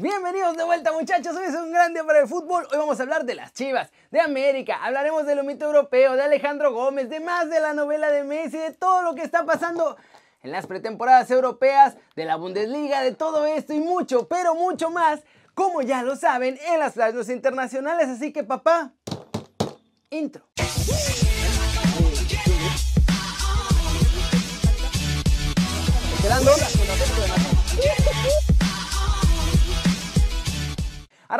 Bienvenidos de vuelta muchachos, hoy es un gran día para el fútbol, hoy vamos a hablar de las Chivas, de América, hablaremos del mito europeo, de Alejandro Gómez, de más de la novela de Messi, de todo lo que está pasando en las pretemporadas europeas, de la Bundesliga, de todo esto y mucho, pero mucho más, como ya lo saben, en las playas internacionales, así que papá, intro.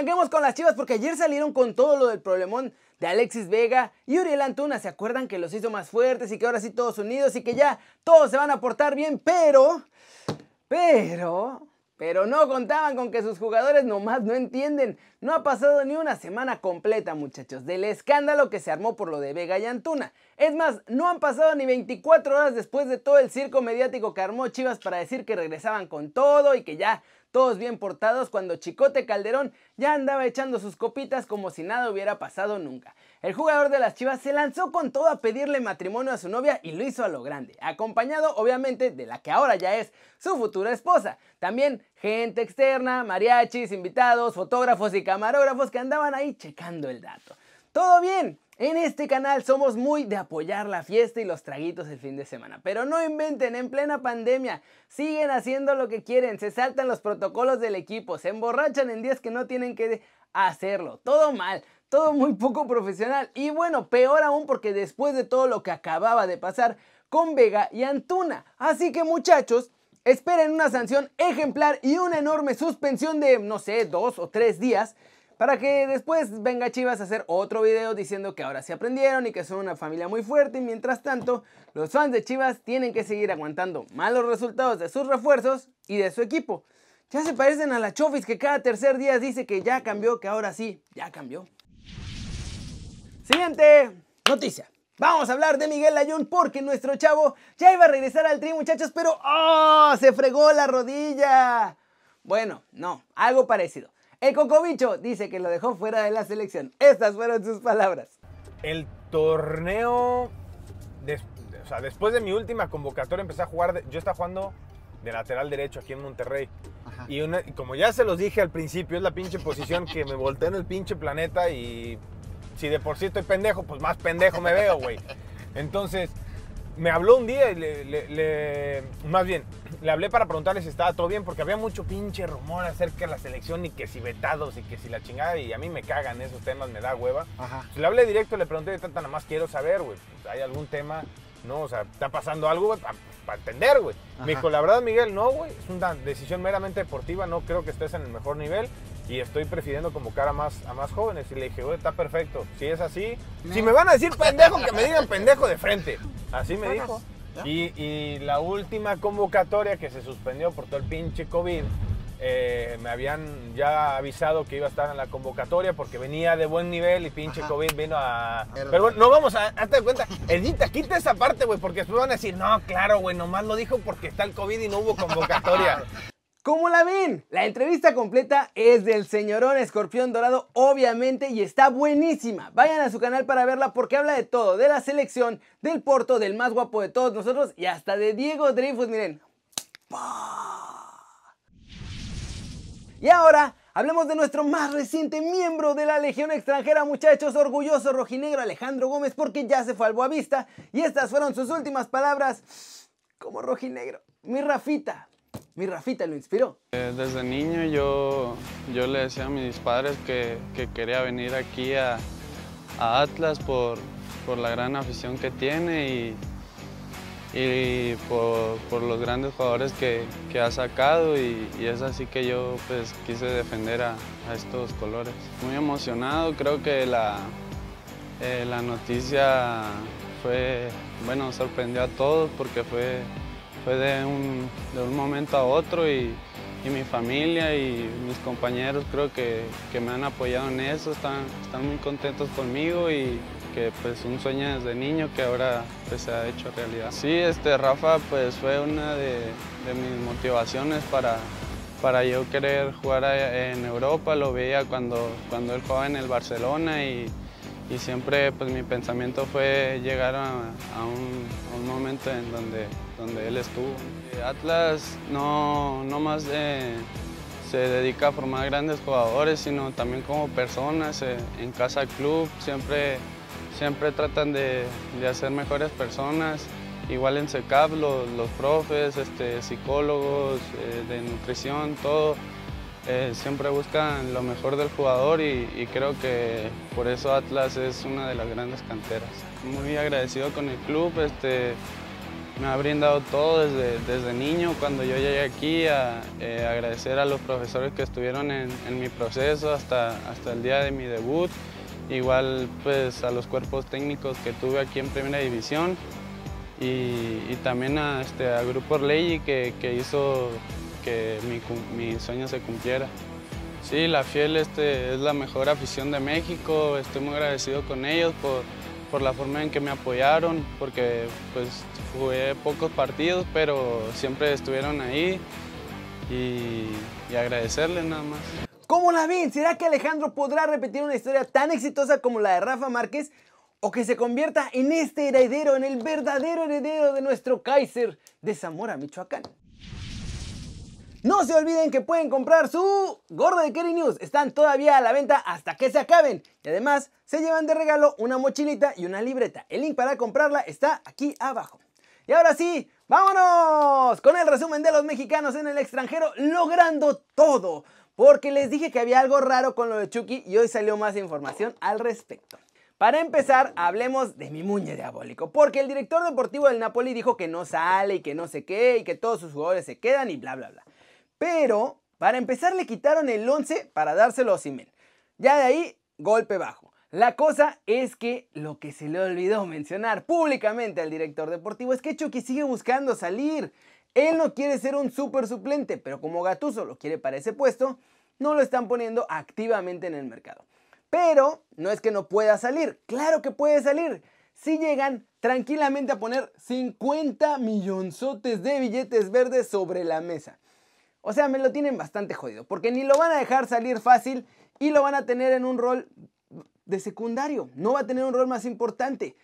Arranquemos con las chivas porque ayer salieron con todo lo del problemón de Alexis Vega y Uriel Antuna. ¿Se acuerdan que los hizo más fuertes y que ahora sí todos unidos y que ya todos se van a portar bien? Pero, pero, pero no contaban con que sus jugadores nomás no entienden. No ha pasado ni una semana completa, muchachos, del escándalo que se armó por lo de Vega y Antuna. Es más, no han pasado ni 24 horas después de todo el circo mediático que armó Chivas para decir que regresaban con todo y que ya todos bien portados cuando Chicote Calderón ya andaba echando sus copitas como si nada hubiera pasado nunca. El jugador de las Chivas se lanzó con todo a pedirle matrimonio a su novia y lo hizo a lo grande, acompañado obviamente de la que ahora ya es su futura esposa. También gente externa, mariachis, invitados, fotógrafos y camarógrafos que andaban ahí checando el dato. Todo bien, en este canal somos muy de apoyar la fiesta y los traguitos el fin de semana, pero no inventen en plena pandemia, siguen haciendo lo que quieren, se saltan los protocolos del equipo, se emborrachan en días que no tienen que hacerlo, todo mal, todo muy poco profesional y bueno, peor aún porque después de todo lo que acababa de pasar con Vega y Antuna, así que muchachos, esperen una sanción ejemplar y una enorme suspensión de, no sé, dos o tres días para que después venga Chivas a hacer otro video diciendo que ahora se aprendieron y que son una familia muy fuerte y mientras tanto los fans de Chivas tienen que seguir aguantando malos resultados de sus refuerzos y de su equipo. Ya se parecen a la Chofis que cada tercer día dice que ya cambió, que ahora sí, ya cambió. Siguiente noticia. Vamos a hablar de Miguel Layún porque nuestro chavo ya iba a regresar al tri, muchachos, pero ¡oh! Se fregó la rodilla. Bueno, no, algo parecido. El Cocobicho dice que lo dejó fuera de la selección. Estas fueron sus palabras. El torneo, o sea, después de mi última convocatoria empecé a jugar, yo estaba jugando de lateral derecho aquí en Monterrey. Y, como ya se los dije al principio, es la pinche posición que me volteé en el pinche planeta y si de por sí estoy pendejo, pues más pendejo me veo, güey. Entonces, me habló un día y le, más bien, le hablé para preguntarle si estaba todo bien, porque había mucho pinche rumor acerca de la selección y que si vetados y que si la chingada, y a mí me cagan esos temas, me da hueva. Ajá. le hablé directo, le pregunté, tanta nada más quiero saber, güey, pues, ¿hay algún tema? No, o sea, ¿está pasando algo, güey? Para entender, güey. Me dijo, la verdad, Miguel, no, güey, es una decisión meramente deportiva, no creo que estés en el mejor nivel y estoy prefiriendo convocar a más, a más jóvenes. Y le dije, güey, está perfecto. Si es así, si me van a decir pendejo, que me digan pendejo de frente. Así me dijo. Y, la última convocatoria que se suspendió por todo el pinche COVID, eh, me habían ya avisado que iba a estar en la convocatoria porque venía de buen nivel y pinche COVID vino a... Pero bueno, no vamos a... Hazte cuenta, Edita, quita esa parte, güey, porque después van a decir, no, claro, güey, nomás lo dijo porque está el COVID y no hubo convocatoria. ¿Cómo la ven? La entrevista completa es del señorón Escorpión Dorado, obviamente, y está buenísima. Vayan a su canal para verla porque habla de todo, de la selección, del Porto, del más guapo de todos nosotros y hasta de Diego Dreyfus, miren. Y ahora hablemos de nuestro más reciente miembro de la Legión extranjera, muchachos, orgulloso rojinegro Alejandro Gómez, porque ya se fue al Boavista y estas fueron sus últimas palabras como rojinegro. Mi Rafita, mi Rafita lo inspiró. Eh, desde niño yo, yo le decía a mis padres que, quería venir aquí a, Atlas por, la gran afición que tiene y, por, los grandes jugadores que, ha sacado y, es así que yo pues quise defender a, estos colores. Muy emocionado, creo que la, eh, la noticia fue, bueno, sorprendió a todos porque fue fue de un, de un momento a otro y, y, mi familia y mis compañeros creo que, que, me han apoyado en eso, están, están muy contentos conmigo y que pues un sueño desde niño que ahora pues, se ha hecho realidad. Sí, este Rafa pues fue una de, de mis motivaciones para, para yo querer jugar en Europa, lo veía cuando, cuando él jugaba en el Barcelona y, y siempre pues mi pensamiento fue llegar a, un momento en donde donde él estuvo. Atlas no, no más se dedica a formar grandes jugadores, sino también como personas eh, en casa club, siempre, siempre tratan de, de hacer mejores personas. Igual en SECAP los, los profes, este, psicólogos eh, de nutrición, todo, eh, siempre buscan lo mejor del jugador y, creo que por eso Atlas es una de las grandes canteras. Muy agradecido con el club, este, me ha brindado todo desde, desde niño cuando yo llegué aquí, a eh, agradecer a los profesores que estuvieron en, mi proceso hasta, hasta el día de mi debut, igual pues a los cuerpos técnicos que tuve aquí en Primera División y, también a, este, a Grupo Orley que, que hizo que mi, mi, sueño se cumpliera. Sí, la Fiel este, es la mejor afición de México, estoy muy agradecido con ellos por, por la forma en que me apoyaron, porque pues jugué pocos partidos, pero siempre estuvieron ahí y, y agradecerles nada más. ¿Cómo la ven? ¿Será que Alejandro podrá repetir una historia tan exitosa como la de Rafa Márquez? ¿O que se convierta en este heredero, en el verdadero heredero de nuestro Kaiser de Zamora, Michoacán? No se olviden que pueden comprar su gorro de Kerry News. Están todavía a la venta hasta que se acaben. Y además se llevan de regalo una mochilita y una libreta. El link para comprarla está aquí abajo. Y ahora sí, vámonos con el resumen de los mexicanos en el extranjero logrando todo. Porque les dije que había algo raro con lo de Chucky y hoy salió más información al respecto. Para empezar, hablemos de mi muñe diabólico, porque el director deportivo del Napoli dijo que no sale y que no sé qué y que todos sus jugadores se quedan y bla bla bla. Pero, para empezar, le quitaron el 11 para dárselo a Simen. Ya de ahí, golpe bajo. La cosa es que lo que se le olvidó mencionar públicamente al director deportivo es que Chucky sigue buscando salir. Él no quiere ser un super suplente, pero como Gatuso lo quiere para ese puesto, no lo están poniendo activamente en el mercado. Pero no es que no pueda salir, claro que puede salir. Si llegan tranquilamente a poner 50 millonzotes de billetes verdes sobre la mesa. O sea, me lo tienen bastante jodido, porque ni lo van a dejar salir fácil y lo van a tener en un rol de secundario. No va a tener un rol más importante.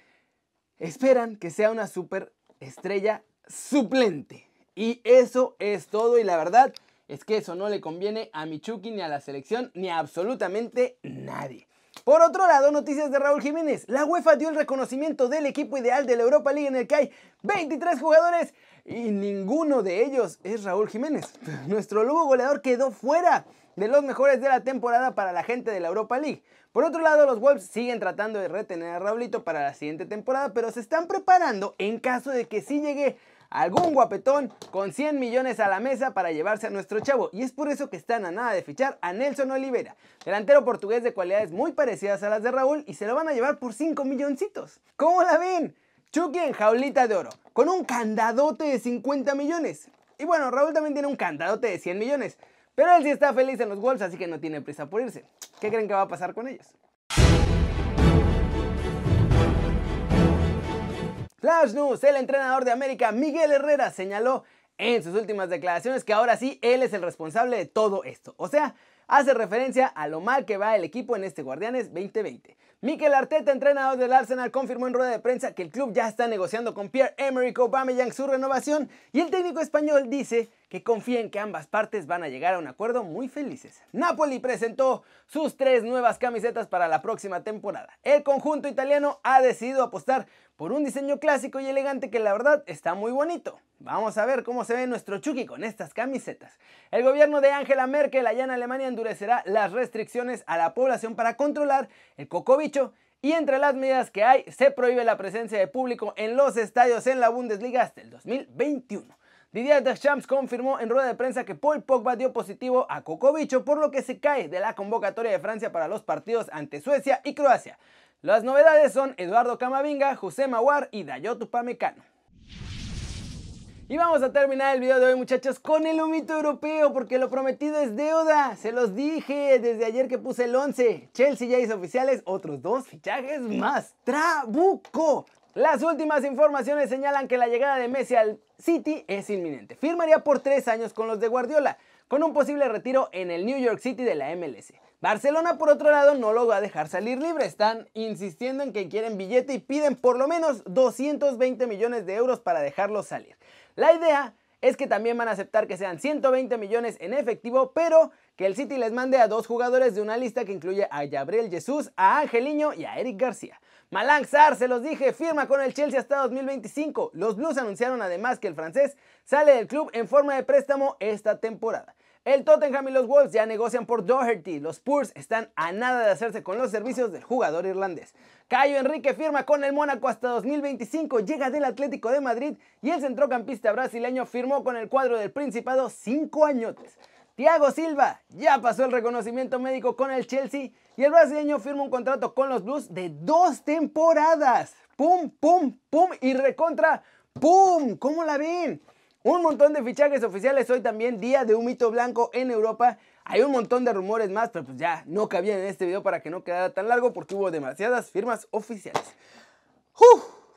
Esperan que sea una super estrella suplente. Y eso es todo y la verdad es que eso no le conviene a Michuki ni a la selección ni a absolutamente nadie. Por otro lado, noticias de Raúl Jiménez. La UEFA dio el reconocimiento del equipo ideal de la Europa League en el que hay 23 jugadores y ninguno de ellos es Raúl Jiménez. Nuestro lobo goleador quedó fuera de los mejores de la temporada para la gente de la Europa League. Por otro lado, los Wolves siguen tratando de retener a Raulito para la siguiente temporada, pero se están preparando en caso de que sí llegue algún guapetón con 100 millones a la mesa para llevarse a nuestro chavo. Y es por eso que están a nada de fichar a Nelson Olivera, delantero portugués de cualidades muy parecidas a las de Raúl y se lo van a llevar por 5 milloncitos. ¿Cómo la ven? Chucky en jaulita de oro, con un candadote de 50 millones. Y bueno, Raúl también tiene un candadote de 100 millones. Pero él sí está feliz en los Wolves, así que no tiene prisa por irse. ¿Qué creen que va a pasar con ellos? Flash News, el entrenador de América, Miguel Herrera, señaló en sus últimas declaraciones que ahora sí él es el responsable de todo esto. O sea, hace referencia a lo mal que va el equipo en este Guardianes 2020. Mikel Arteta, entrenador del Arsenal, confirmó en rueda de prensa que el club ya está negociando con Pierre-Emerick Aubameyang su renovación y el técnico español dice que confía en que ambas partes van a llegar a un acuerdo muy felices. Napoli presentó sus tres nuevas camisetas para la próxima temporada. El conjunto italiano ha decidido apostar por un diseño clásico y elegante que la verdad está muy bonito. Vamos a ver cómo se ve nuestro Chucky con estas camisetas. El gobierno de Angela Merkel allá en Alemania endurecerá las restricciones a la población para controlar el cocobicho y entre las medidas que hay se prohíbe la presencia de público en los estadios en la Bundesliga hasta el 2021. Didier Deschamps confirmó en rueda de prensa que Paul Pogba dio positivo a Cocobicho, por lo que se cae de la convocatoria de Francia para los partidos ante Suecia y Croacia. Las novedades son Eduardo Camavinga, José Maguar y Dayot Upamecano. Y vamos a terminar el video de hoy muchachos con el humito europeo porque lo prometido es deuda. Se los dije desde ayer que puse el 11. Chelsea ya hizo oficiales otros dos fichajes más. Trabuco. Las últimas informaciones señalan que la llegada de Messi al City es inminente. Firmaría por tres años con los de Guardiola, con un posible retiro en el New York City de la MLS. Barcelona, por otro lado, no lo va a dejar salir libre. Están insistiendo en que quieren billete y piden por lo menos 220 millones de euros para dejarlo salir. La idea es que también van a aceptar que sean 120 millones en efectivo, pero que el City les mande a dos jugadores de una lista que incluye a Gabriel Jesús, a Angeliño y a Eric García. Malang Sar, se los dije, firma con el Chelsea hasta 2025. Los Blues anunciaron además que el francés sale del club en forma de préstamo esta temporada. El Tottenham y los Wolves ya negocian por Doherty. Los Spurs están a nada de hacerse con los servicios del jugador irlandés. Cayo Enrique firma con el Mónaco hasta 2025, llega del Atlético de Madrid y el centrocampista brasileño firmó con el cuadro del Principado 5 añotes. Thiago Silva ya pasó el reconocimiento médico con el Chelsea y el brasileño firma un contrato con los Blues de dos temporadas. ¡Pum, pum, pum! Y recontra, ¡pum! ¿Cómo la ven? Un montón de fichajes oficiales. Hoy también, día de un mito blanco en Europa. Hay un montón de rumores más, pero pues ya no cabían en este video para que no quedara tan largo porque hubo demasiadas firmas oficiales.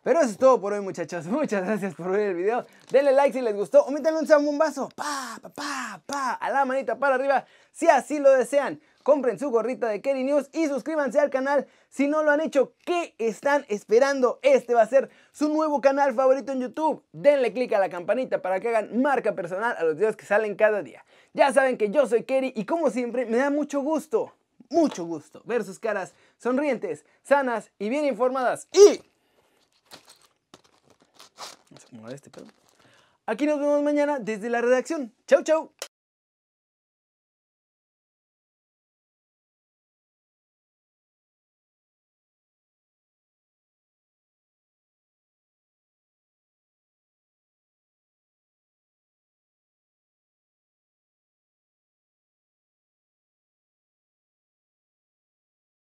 Pero eso es todo por hoy muchachos, muchas gracias por ver el video, denle like si les gustó, o métanle un zambombazo, pa, pa, pa, pa, a la manita para arriba, si así lo desean, compren su gorrita de Kerry News y suscríbanse al canal si no lo han hecho, ¿qué están esperando? Este va a ser su nuevo canal favorito en YouTube, denle click a la campanita para que hagan marca personal a los videos que salen cada día. Ya saben que yo soy Kerry y como siempre me da mucho gusto, mucho gusto ver sus caras sonrientes, sanas y bien informadas y... Este Aquí nos vemos mañana desde la redacción. Chau, chau.